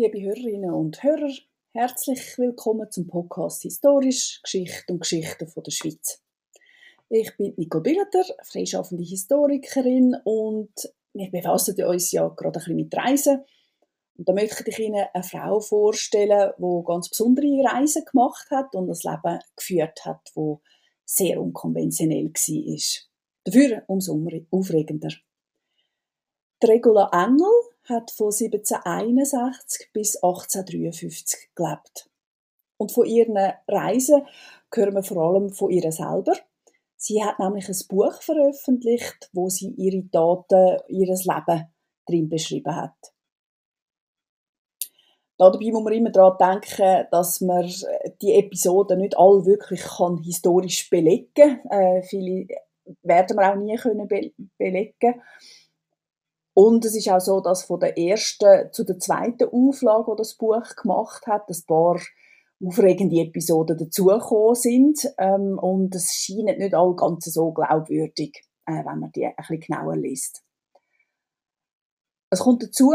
Liebe Hörerinnen und Hörer, herzlich willkommen zum Podcast Historisch, Geschichte und Geschichten von der Schweiz. Ich bin Nicole Billeter, freischaffende Historikerin und wir befassen uns ja gerade ein bisschen mit Reisen. Und da möchte ich Ihnen eine Frau vorstellen, die ganz besondere Reisen gemacht hat und ein Leben geführt hat, wo sehr unkonventionell war. Dafür umso aufregender. Die Regula Engel hat von 1761 bis 1853 gelebt. Und von ihren Reisen hören wir vor allem von ihr selber. Sie hat nämlich ein Buch veröffentlicht, wo sie ihre Taten, ihres Leben drin beschrieben hat. Dabei muss man immer daran denken, dass man die Episoden nicht alle wirklich kann historisch belegen kann. Äh, viele werden wir auch nie können be belegen und es ist auch so, dass von der ersten zu der zweiten Auflage, die das Buch gemacht hat, ein paar aufregende Episoden dazugekommen sind. Ähm, und es scheint nicht all ganz so glaubwürdig, äh, wenn man die ein bisschen genauer liest. Es kommt dazu,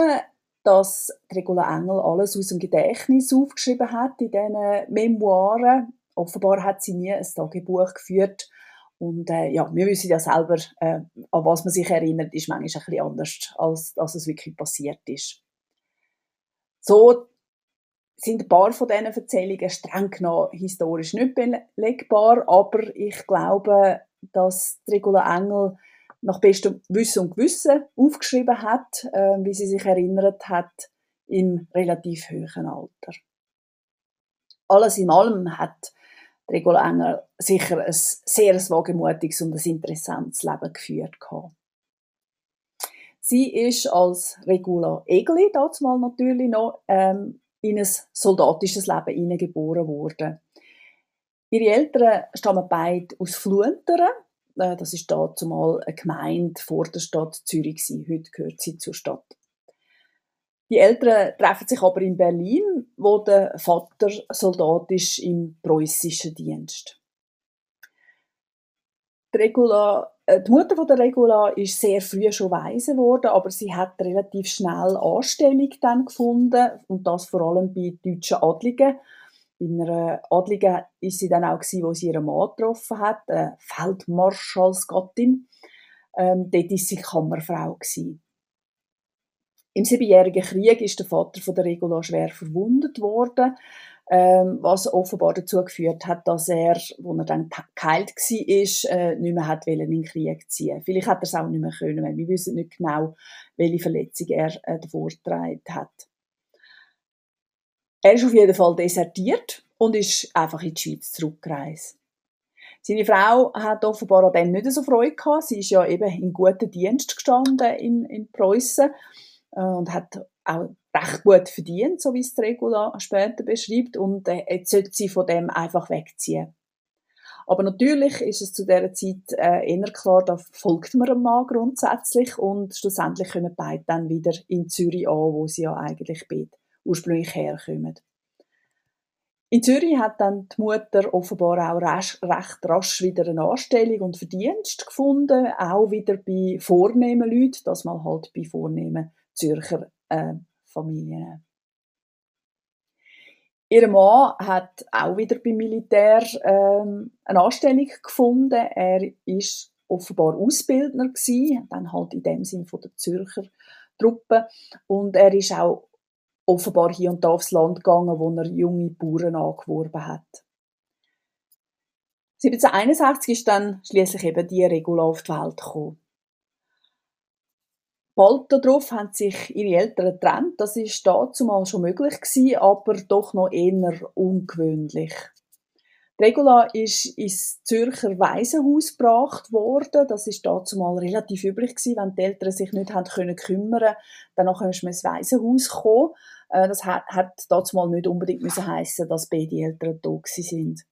dass Regula Engel alles aus dem Gedächtnis aufgeschrieben hat in diesen Memoiren. Offenbar hat sie nie ein Tagebuch geführt und äh, ja, wir wissen ja selber, äh, an was man sich erinnert, ist manchmal ein bisschen anders, als, als es wirklich passiert ist. So sind ein paar von diesen Erzählungen streng genommen historisch nicht belegbar, aber ich glaube, dass Regula Engel nach bestem Wissen und Gewissen aufgeschrieben hat, äh, wie sie sich erinnert hat, im relativ hohen Alter. Alles in allem hat Regula Engel sicher ein sehr wagemutiges und ein interessantes Leben geführt gehabt. Sie ist als Regula Egli, dazumal natürlich noch, ähm, in ein soldatisches Leben hineingeboren worden. Ihre Eltern stammen beide aus Fluenteren. Äh, das ist dazumal eine Gemeinde vor der Stadt Zürich. Heute gehört sie zur Stadt. Die Eltern treffen sich aber in Berlin, wo der Vater Soldat ist im preußischen Dienst. Die, Regula, äh, die Mutter von der Regula ist sehr früh schon weise geworden, aber sie hat relativ schnell Anstellung dann gefunden und das vor allem bei deutschen Adligen. Bei einer Adligen ist sie dann auch gewesen, wo sie ihren Mann getroffen hat, eine Feldmarschallsgattin. Ähm, dort ist sie Kammerfrau gewesen. Im Siebenjährigen Krieg ist der Vater von der Regula schwer verwundet worden, ähm, was offenbar dazu geführt hat, dass er, als er dann geheilt war, äh, nicht mehr hat in den Krieg ziehen Vielleicht hat er es auch nicht mehr können, weil wir wissen nicht genau, welche Verletzung er äh, davor hat. Er ist auf jeden Fall desertiert und ist einfach in die Schweiz zurückgereist. Seine Frau hat offenbar an dem nicht so Freude gehabt. Sie ist ja eben in guten Dienst gestanden in, in Preußen und hat auch recht gut verdient, so wie es Regula später beschreibt. Und äh, jetzt sollte sie von dem einfach wegziehen. Aber natürlich ist es zu dieser Zeit äh, eher klar, da folgt man einem Mann grundsätzlich und schlussendlich kommen beide dann wieder in Zürich an, wo sie ja eigentlich beide ursprünglich herkommen. In Zürich hat dann die Mutter offenbar auch recht, recht rasch wieder eine Anstellung und Verdienst gefunden, auch wieder bei vornehmen Leuten, das mal halt bei vornehmen Zürcher äh, Familien. Ihr Mann hat auch wieder beim Militär ähm, eine Anstellung gefunden. Er ist offenbar Ausbildner gewesen, dann halt in dem Sinn von der Zürcher Truppe und er ist auch offenbar hier und da aufs Land gegangen, wo er junge Bauern angeworben hat. 1761 ist dann schließlich eben die Regula auf die Welt gekommen. Bald darauf haben sich ihre Eltern getrennt. Das ist dazumal schon möglich gewesen, aber doch noch eher ungewöhnlich. Die Regula ist ins Zürcher Waisenhaus gebracht worden. Das ist dazumal relativ üblich gewesen, wenn die Eltern sich nicht haben können kümmern, dann ist man ins Waisenhaus kommen. Äh, das hat, hat dazumal nicht unbedingt müssen heißen, dass beide Eltern tot sind.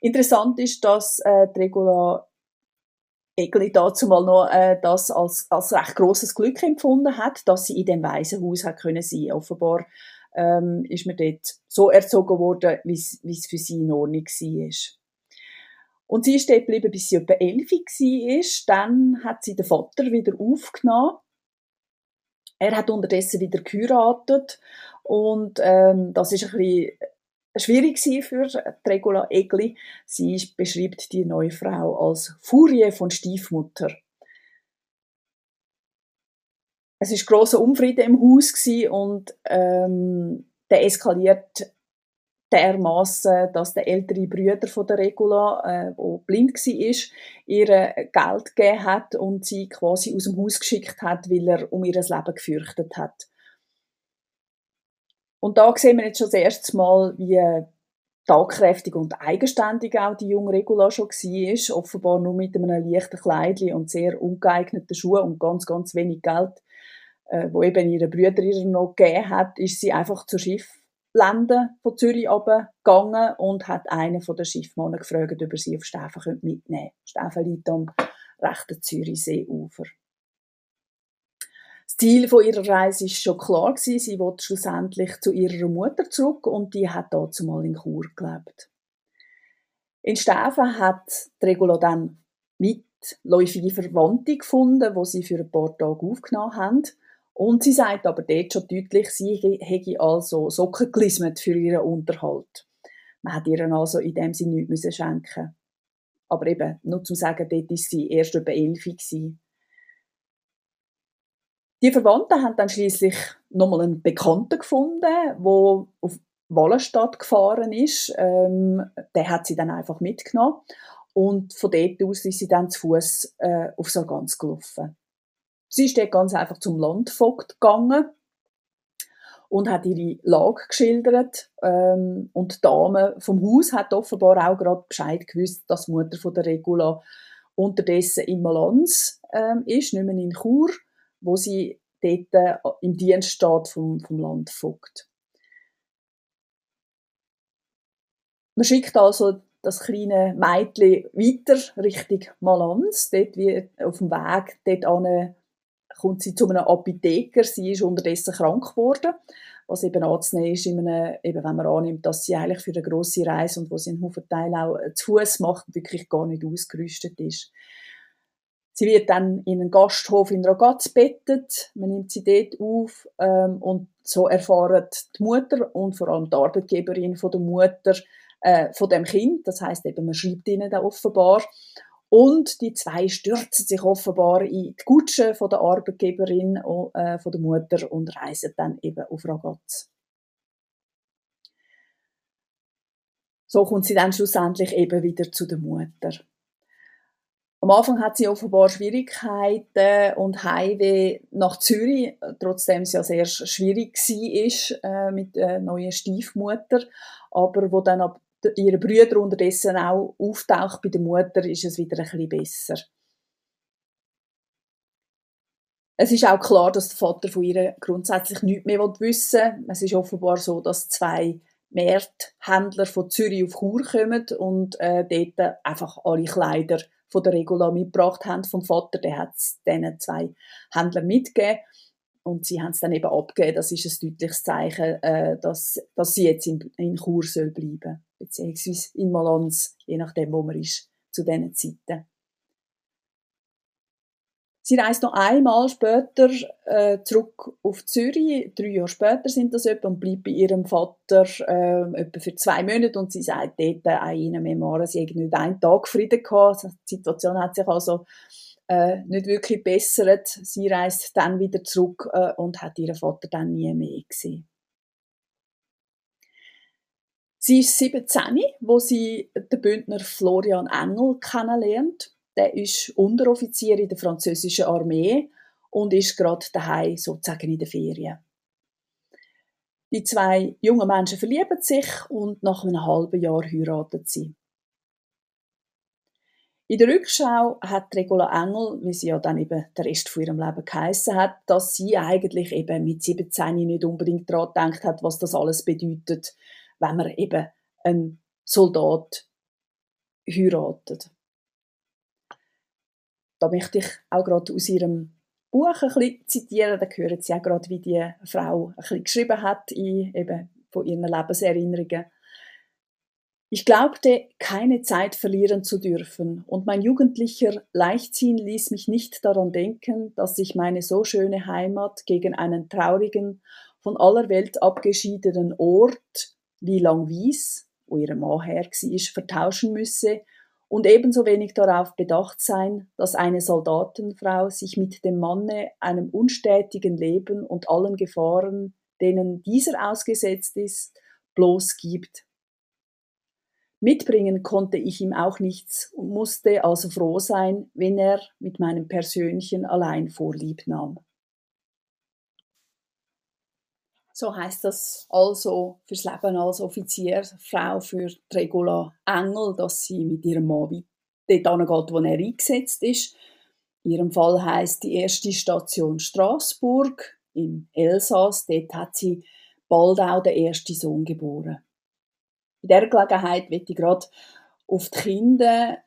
Interessant ist, dass äh, die Regula Egli dazu mal noch äh, das als, als recht grosses Glück empfunden hat, dass sie in dem Waisenhaus hat können sein. Offenbar ähm, ist man dort so erzogen worden, wie es für sie in Ordnung war. Und sie ist dort geblieben, bis sie etwa elf war. Dann hat sie den Vater wieder aufgenommen. Er hat unterdessen wieder geheiratet und ähm, das ist ein bisschen schwierig für Regula Egli. Sie beschreibt die neue Frau als Furie von Stiefmutter. Es ist großer Unfrieden im Haus und ähm, der eskaliert dermaßen, dass der ältere Brüder von der Regula, äh, wo blind war, ihr Geld gegeben hat und sie quasi aus dem Haus geschickt hat, weil er um ihr Leben gefürchtet hat. Und da sehen wir jetzt schon das erste Mal, wie tagkräftig und eigenständig auch die junge Regula schon war. Offenbar nur mit einem leichten Kleidchen und sehr ungeeigneten Schuhen und ganz, ganz wenig Geld, äh, wo eben ihre Brüder ihr noch gegeben hat, ist sie einfach zur Schifflände von Zürich gegangen und hat einen von den Schiffmännern gefragt, ob er sie auf Steffen mitnehmen könnte. Steffen liegt am rechten Zürichseeufer. Das Ziel von ihrer Reise ist schon klar gewesen. Sie wollte schlussendlich zu ihrer Mutter zurück und die hat dort zumal in Chur gelebt. In Steffen hat Regula dann mitläufige Verwandte gefunden, wo sie für ein paar Tage aufgenommen haben. Und sie sagt aber dort schon deutlich, sie hätte also Socken gelismet für ihren Unterhalt. Man hat ihr also in dem Sinne nichts schenken Aber eben, nur zum sagen, dort war sie erst über elf. Gewesen. Die Verwandten haben dann schließlich nochmal einen Bekannten gefunden, wo auf Wallenstadt gefahren ist. Ähm, der hat sie dann einfach mitgenommen und von dort aus ist sie dann zu Fuß äh, auf Sargans gelaufen. Sie ist dort ganz einfach zum Landvogt gegangen und hat ihre Lage geschildert. Ähm, und die Dame vom Haus hat offenbar auch gerade Bescheid gewusst, dass die Mutter von der Regula unterdessen in Malanz ähm, ist, nicht mehr in Chur wo sie dort äh, im Dienst steht vom, vom Landvogt. Man schickt also das kleine Mädchen weiter Richtung Malanz. Dort wie auf dem Weg dort an, kommt sie zu einem Apotheker. Sie ist unterdessen krank geworden. Was eben anzunehmen ist, einem, eben wenn man annimmt, dass sie eigentlich für eine grosse Reise und wo sie einen Haufen Teil auch zu Fuß macht, wirklich gar nicht ausgerüstet ist. Sie wird dann in einen Gasthof in Ragaz bettet, man nimmt sie dort auf ähm, und so erfahren die Mutter und vor allem die Arbeitgeberin von der Mutter äh, von dem Kind, das heißt eben, man schreibt ihnen da offenbar und die zwei stürzen sich offenbar in die Kutsche von der Arbeitgeberin äh, von der Mutter und reisen dann eben auf Ragaz. So kommt sie dann schlussendlich eben wieder zu der Mutter. Am Anfang hat sie offenbar Schwierigkeiten und Heimweh nach Zürich, trotzdem es ja sehr schwierig war äh, mit der neuen Stiefmutter. Aber wo dann ab ihre Brüder unterdessen auch auftaucht bei der Mutter, ist es wieder ein bisschen besser. Es ist auch klar, dass der Vater von ihr grundsätzlich nichts mehr wissen will. Es ist offenbar so, dass zwei Märthändler von Zürich auf Chur kommen und äh, dort einfach alle Kleider von der Regula mitgebracht haben vom Vater. Der hat es diesen zwei Händlern mitgegeben. Und sie haben es dann eben abgegeben. Das ist ein deutliches Zeichen, äh, dass, dass sie jetzt in, in Chur soll bleiben beziehungsweise in Malanz, je nachdem, wo man ist, zu diesen Zeiten. Sie reist noch einmal später äh, zurück auf Zürich. Drei Jahre später sind das etwa und bleibt bei ihrem Vater äh, etwa für zwei Monate und sie sagt dort äh, in ihren Memoiren, sie hätte nicht einen Tag Frieden gehabt. Die Situation hat sich also äh, nicht wirklich bessert. Sie reist dann wieder zurück äh, und hat ihren Vater dann nie mehr gesehen. Sie ist 17, wo sie den Bündner Florian Engel kennenlernt der ist Unteroffizier in der französischen Armee und ist gerade daheim sozusagen in der Ferien. Die zwei jungen Menschen verlieben sich und nach einem halben Jahr heiraten sie. In der Rückschau hat Regula Engel, wie sie ja dann eben der Rest von ihrem Leben geheissen hat, dass sie eigentlich eben mit 17 nicht unbedingt daran gedacht hat, was das alles bedeutet, wenn man eben einen Soldat heiratet. Da möchte ich auch gerade aus ihrem Buch ein bisschen zitieren. Da hören Sie auch gerade, wie die Frau ein bisschen geschrieben hat in, eben von ihren Lebenserinnerungen. Ich glaubte, keine Zeit verlieren zu dürfen, und mein jugendlicher Leichtsinn ließ mich nicht daran denken, dass ich meine so schöne Heimat gegen einen traurigen, von aller Welt abgeschiedenen Ort wie Langwies, wo ihre Mann her war, vertauschen müsse und ebenso wenig darauf bedacht sein, dass eine Soldatenfrau sich mit dem Manne einem unstätigen Leben und allen Gefahren, denen dieser ausgesetzt ist, bloß gibt. Mitbringen konnte ich ihm auch nichts und musste also froh sein, wenn er mit meinem Persönchen allein vorlieb nahm. So heißt das also fürs Leben als Offiziersfrau für Regula Engel, dass sie mit ihrem Mann dort angeht, wo er eingesetzt ist. In ihrem Fall heißt die erste Station Straßburg im Elsass. Dort hat sie bald auch den ersten Sohn geboren. In dieser Gelegenheit möchte ich gerade auf die Kinder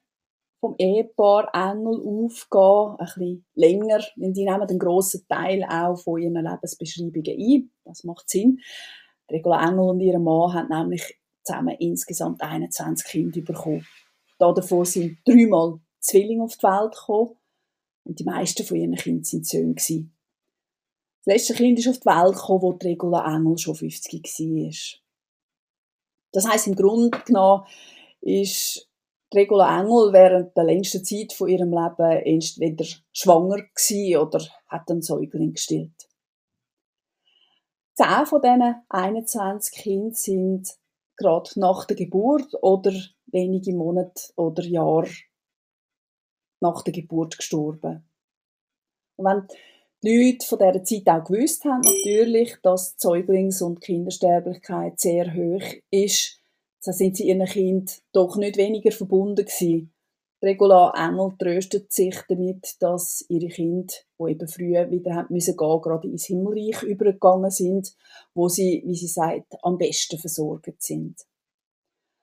vom Ehepaar Engel aufgehen, ein bisschen länger, denn die nehmen einen grossen Teil auch von ihren Lebensbeschreibungen ein. Das macht Sinn. Regula Engel und ihr Mann haben nämlich zusammen insgesamt 21 Kinder bekommen. Davon sind dreimal Zwillinge auf die Welt gekommen und die meisten von ihren Kindern sind Söhne. Gewesen. Das letzte Kind ist auf die Welt gekommen, wo Regula Engel schon 50 war. Das heißt im Grunde genommen ist Regula Engel während der längsten Zeit von ihrem Leben entweder schwanger gewesen oder hat einen Säugling gestillt. Zehn von diesen 21 Kindern sind gerade nach der Geburt oder wenige Monate oder Jahre nach der Geburt gestorben. Und wenn die Leute von dieser Zeit auch gewusst haben, natürlich, dass die Säuglings- und Kindersterblichkeit sehr hoch ist, so sind sie ihren Kind doch nicht weniger verbunden gewesen. Regula Engel tröstet sich damit, dass ihre Kinder, die eben früher wieder haben müssen gehen, gerade ins Himmelreich übergegangen sind, wo sie, wie sie sagt, am besten versorgt sind.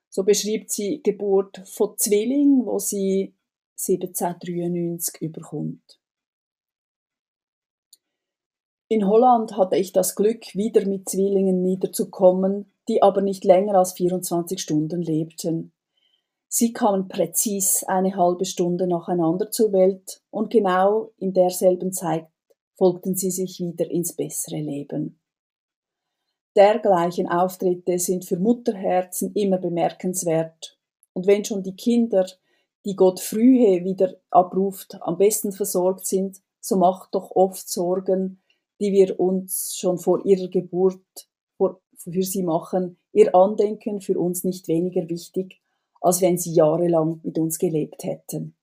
So beschreibt sie die Geburt von Zwillingen, wo sie 1793 überkommt. In Holland hatte ich das Glück, wieder mit Zwillingen niederzukommen, die aber nicht länger als 24 Stunden lebten. Sie kamen präzis eine halbe Stunde nacheinander zur Welt und genau in derselben Zeit folgten sie sich wieder ins bessere Leben. Dergleichen Auftritte sind für Mutterherzen immer bemerkenswert. Und wenn schon die Kinder, die Gott frühe wieder abruft, am besten versorgt sind, so macht doch oft Sorgen, die wir uns schon vor ihrer Geburt für sie machen, ihr Andenken für uns nicht weniger wichtig, als wenn sie jahrelang mit uns gelebt hätten.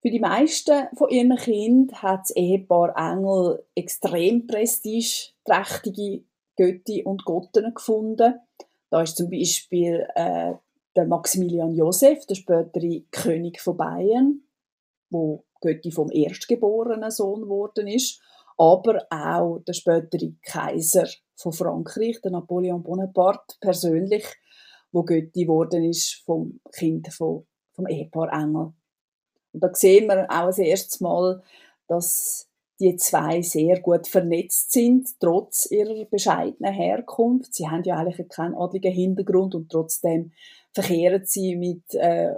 Für die meisten von ihren Kindern hat das Ehepaar Engel extrem prestigeträchtige Götti und Gotten gefunden. Da ist zum Beispiel äh, der Maximilian Josef, der spätere König von Bayern, wo Götti vom erstgeborenen Sohn geworden ist, aber auch der spätere Kaiser von Frankreich, der Napoleon Bonaparte persönlich, wo Götti geworden ist vom Kind vom, vom Ehepaar Engel. Und da sehen wir auch das erste Mal, dass die zwei sehr gut vernetzt sind, trotz ihrer bescheidenen Herkunft. Sie haben ja eigentlich keinen adligen Hintergrund und trotzdem verkehren sie mit, äh,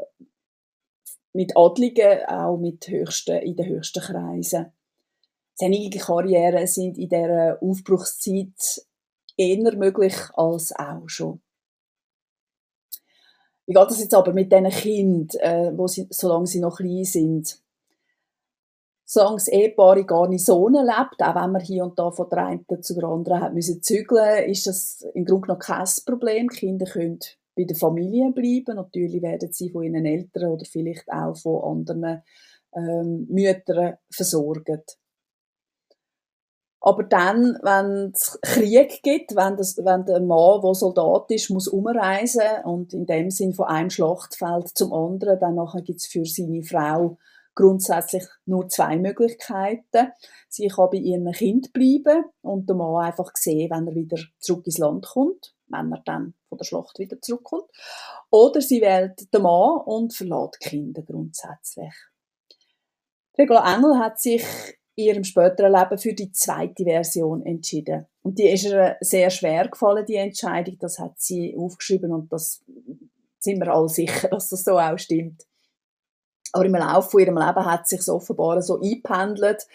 mit Adligen, auch mit höchsten, in den höchsten Kreisen. Seine Karrieren sind in dieser Aufbruchszeit eher möglich als auch schon. Wie geht das jetzt aber mit diesen Kindern, äh, wo sie, solange sie noch klein sind? Solange das Ehepaar in Garnisonen lebt, auch wenn man hier und da von der einen zu der anderen hat müssen zügeln, ist das im Grunde noch kein Problem. Die Kinder können bei der Familie bleiben. Natürlich werden sie von ihren Eltern oder vielleicht auch von anderen ähm, Müttern versorgt. Aber dann, wenn es Krieg gibt, wenn, das, wenn der Mann, der Soldat ist, muss umreisen und in dem Sinn von einem Schlachtfeld zum anderen, dann gibt es für seine Frau grundsätzlich nur zwei Möglichkeiten. Sie kann bei ihrem Kind bleiben und der Mann einfach sehen, wenn er wieder zurück ins Land kommt, wenn er dann von der Schlacht wieder zurückkommt. Oder sie wählt den Mann und verlässt die Kinder grundsätzlich. Regula Engel hat sich ihrem späteren Leben für die zweite Version entschieden. Und die ist ihr sehr schwer gefallen, die Entscheidung. Das hat sie aufgeschrieben und das sind wir alle sicher, dass das so auch stimmt. Aber im Laufe von ihrem Leben hat sich offenbar so eingependelt,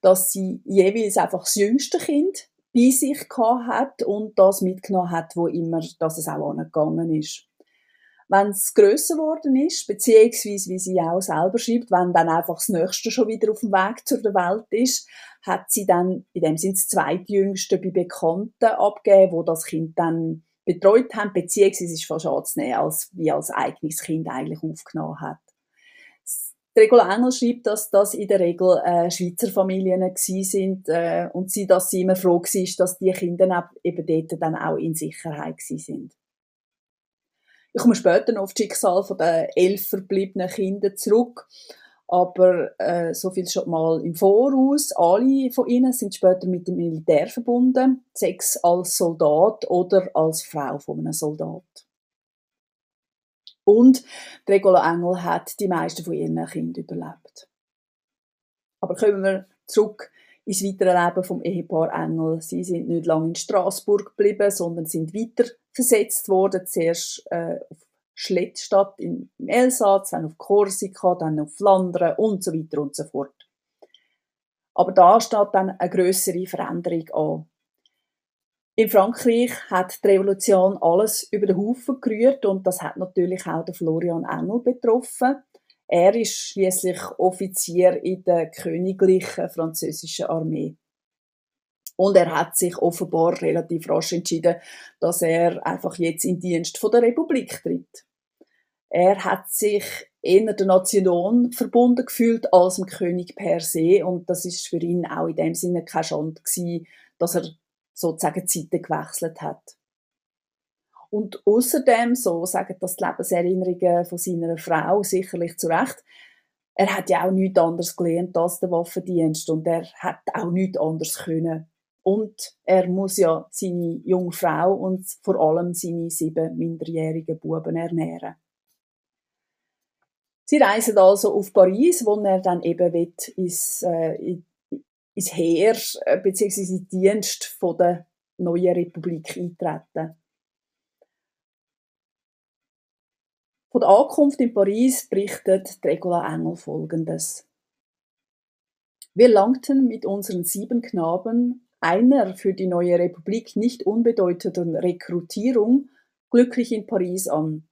dass sie jeweils einfach das jüngste Kind bei sich hat und das mitgenommen hat, wo immer, dass es auch angegangen ist. Wenn es grösser geworden ist, beziehungsweise, wie sie auch selber schreibt, wenn dann einfach das Nächste schon wieder auf dem Weg zur Welt ist, hat sie dann, in dem Sinne das zweitjüngste bei Bekannten abgegeben, wo das Kind dann betreut haben, beziehungsweise ist fast anzunehmen, als wie als eigenes Kind eigentlich aufgenommen hat. Regula Engel schreibt, dass das in der Regel äh, Schweizer Familien gewesen sind äh, und sie, dass sie immer froh war, dass die Kinder eben dort dann auch in Sicherheit gewesen sind. Ich komme später noch auf das Schicksal der elf verbliebenen Kinder zurück. Aber äh, so viel schon mal im Voraus. Alle von ihnen sind später mit dem Militär verbunden, sechs als Soldat oder als Frau von einem Soldat. Und Regula Engel hat die meisten von ihren Kindern überlebt. Aber kommen wir zurück ins weitere Leben vom Ehepaar Engel. Sie sind nicht lange in Straßburg geblieben, sondern sind weiter versetzt worden. Zuerst äh, auf Schlettstadt im Elsass, dann auf Korsika, dann auf Flandern und so weiter und so fort. Aber da steht dann eine größere Veränderung an. In Frankreich hat die Revolution alles über den Haufen gerührt und das hat natürlich auch den Florian Engel betroffen. Er ist schließlich Offizier in der königlichen französischen Armee. Und er hat sich offenbar relativ rasch entschieden, dass er einfach jetzt in Dienst von der Republik tritt. Er hat sich eher der Nation verbunden gefühlt als dem König per se und das ist für ihn auch in dem Sinne keine Schande gewesen, dass er sozusagen Zeiten gewechselt hat. Und außerdem, so sagen das die Lebenserinnerungen von seiner Frau sicherlich zu Recht, er hat ja auch nichts anderes gelernt als der Waffendienst und er hat auch nichts anderes können. Und er muss ja seine junge Frau und vor allem seine sieben minderjährigen Buben ernähren. Sie reisen also auf Paris, wo er dann eben ins, äh, ins Heer äh, bzw. in Dienst der neuen Republik eintreten. Von der Ankunft in Paris berichtet Regula Engel folgendes. Wir langten mit unseren sieben Knaben, einer für die neue Republik nicht unbedeutenden Rekrutierung, glücklich in Paris an.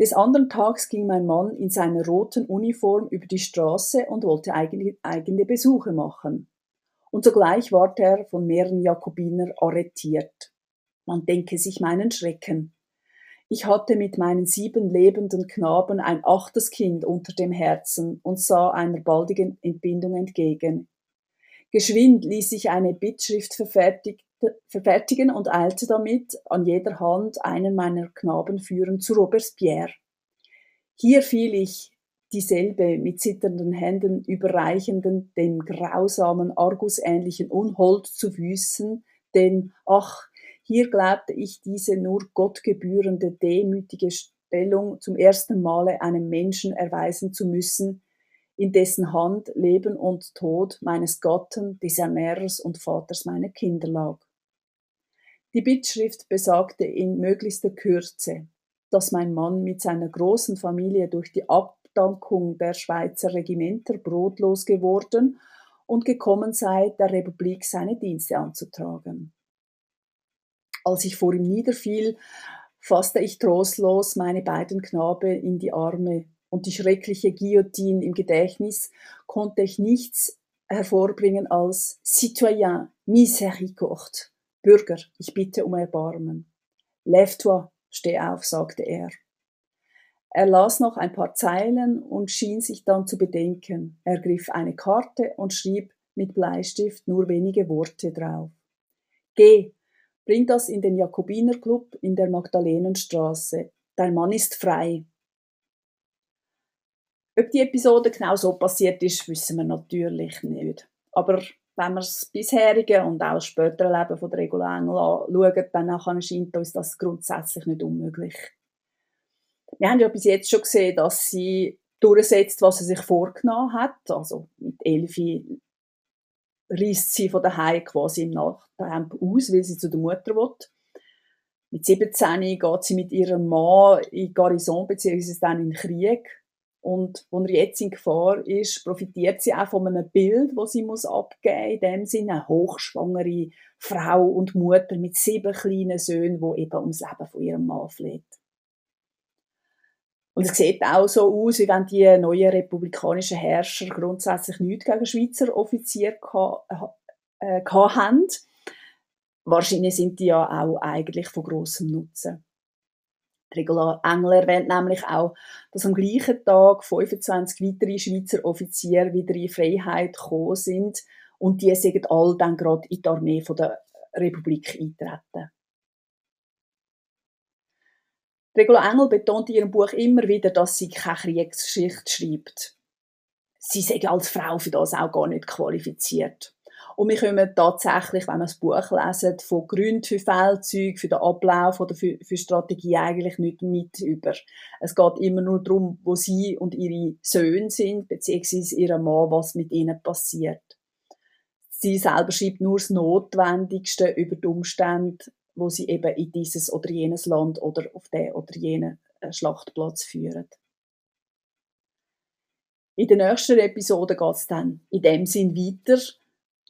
Des anderen Tags ging mein Mann in seiner roten Uniform über die Straße und wollte eigene, Besuche machen. Und sogleich ward er von mehreren Jakobiner arretiert. Man denke sich meinen Schrecken. Ich hatte mit meinen sieben lebenden Knaben ein achtes Kind unter dem Herzen und sah einer baldigen Entbindung entgegen. Geschwind ließ ich eine Bittschrift verfertigen und eilte damit, an jeder Hand einen meiner Knaben führen zu Robespierre. Hier fiel ich dieselbe mit zitternden Händen überreichenden, dem grausamen, argusähnlichen Unhold zu Füßen, denn, ach, hier glaubte ich diese nur gottgebührende, demütige Stellung zum ersten Male einem Menschen erweisen zu müssen, in dessen Hand Leben und Tod meines Gatten, des Ernährers und Vaters meiner Kinder lag. Die Bittschrift besagte in möglichster Kürze, dass mein Mann mit seiner großen Familie durch die Abdankung der Schweizer Regimenter brotlos geworden und gekommen sei, der Republik seine Dienste anzutragen. Als ich vor ihm niederfiel, fasste ich trostlos meine beiden Knabe in die Arme und die schreckliche Guillotine im Gedächtnis, konnte ich nichts hervorbringen als Citoyen, miséricorde, Bürger, ich bitte um Erbarmen. Lève-toi, steh auf, sagte er. Er las noch ein paar Zeilen und schien sich dann zu bedenken. Er griff eine Karte und schrieb mit Bleistift nur wenige Worte drauf. Geh, bring das in den Jakobinerclub in der Magdalenenstraße. Dein Mann ist frei. Ob die Episode genau so passiert ist, wissen wir natürlich nicht. Aber wenn wir das bisherige und auch das spätere Leben von der Regula Engel anschauen, dann erscheint uns das grundsätzlich nicht unmöglich. Wir haben ja bis jetzt schon gesehen, dass sie durchsetzt, was sie sich vorgenommen hat. Also mit Elfi reist sie von daheim quasi im Nachtemp aus, weil sie zu der Mutter will. Mit 17 geht sie mit ihrem Mann in Garrison bzw. dann in den Krieg. Und wenn er jetzt in Gefahr ist, profitiert sie auch von einem Bild, das sie muss abgeben muss. In dem Sinne eine hochschwangere Frau und Mutter mit sieben kleinen Söhnen, die eben ums Leben von ihrem Mann fleht. Und es sieht auch so aus, wie wenn die neuen republikanischen Herrscher grundsätzlich nichts gegen Schweizer Offiziere äh, haben. Wahrscheinlich sind die ja auch eigentlich von grossem Nutzen. Regula Engel erwähnt nämlich auch, dass am gleichen Tag 25 weitere Schweizer Offiziere wieder in Freiheit gekommen sind und die sind all dann gerade in die Armee der Republik eintreten. Regula Engel betont in ihrem Buch immer wieder, dass sie keine Kriegsgeschichte schreibt. Sie sei als Frau für das auch gar nicht qualifiziert. Und wir kommen tatsächlich, wenn wir das Buch lesen, von Gründen für Feldzüge, für den Ablauf oder für, für Strategie eigentlich nicht mit über. Es geht immer nur darum, wo sie und ihre Söhne sind, beziehungsweise ihr Mann, was mit ihnen passiert. Sie selber schreibt nur das Notwendigste über die Umstände, wo sie eben in dieses oder jenes Land oder auf den oder jenen äh, Schlachtplatz führen. In der nächsten Episode geht es dann in dem Sinn weiter,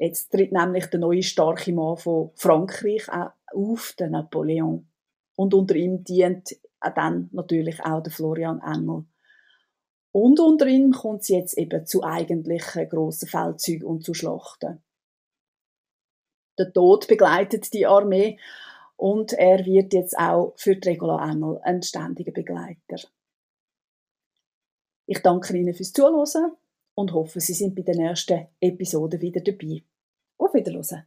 Jetzt tritt nämlich der neue starke Mann von Frankreich auf, der Napoleon. Und unter ihm dient dann natürlich auch der Florian Engel. Und unter ihm kommt es jetzt eben zu eigentlichen grossen Feldzügen und zu Schlachten. Der Tod begleitet die Armee und er wird jetzt auch für die Regula Engel ein ständiger Begleiter. Ich danke Ihnen fürs Zuhören und hoffe, Sie sind bei der nächsten Episode wieder dabei. Auf Wiederhören!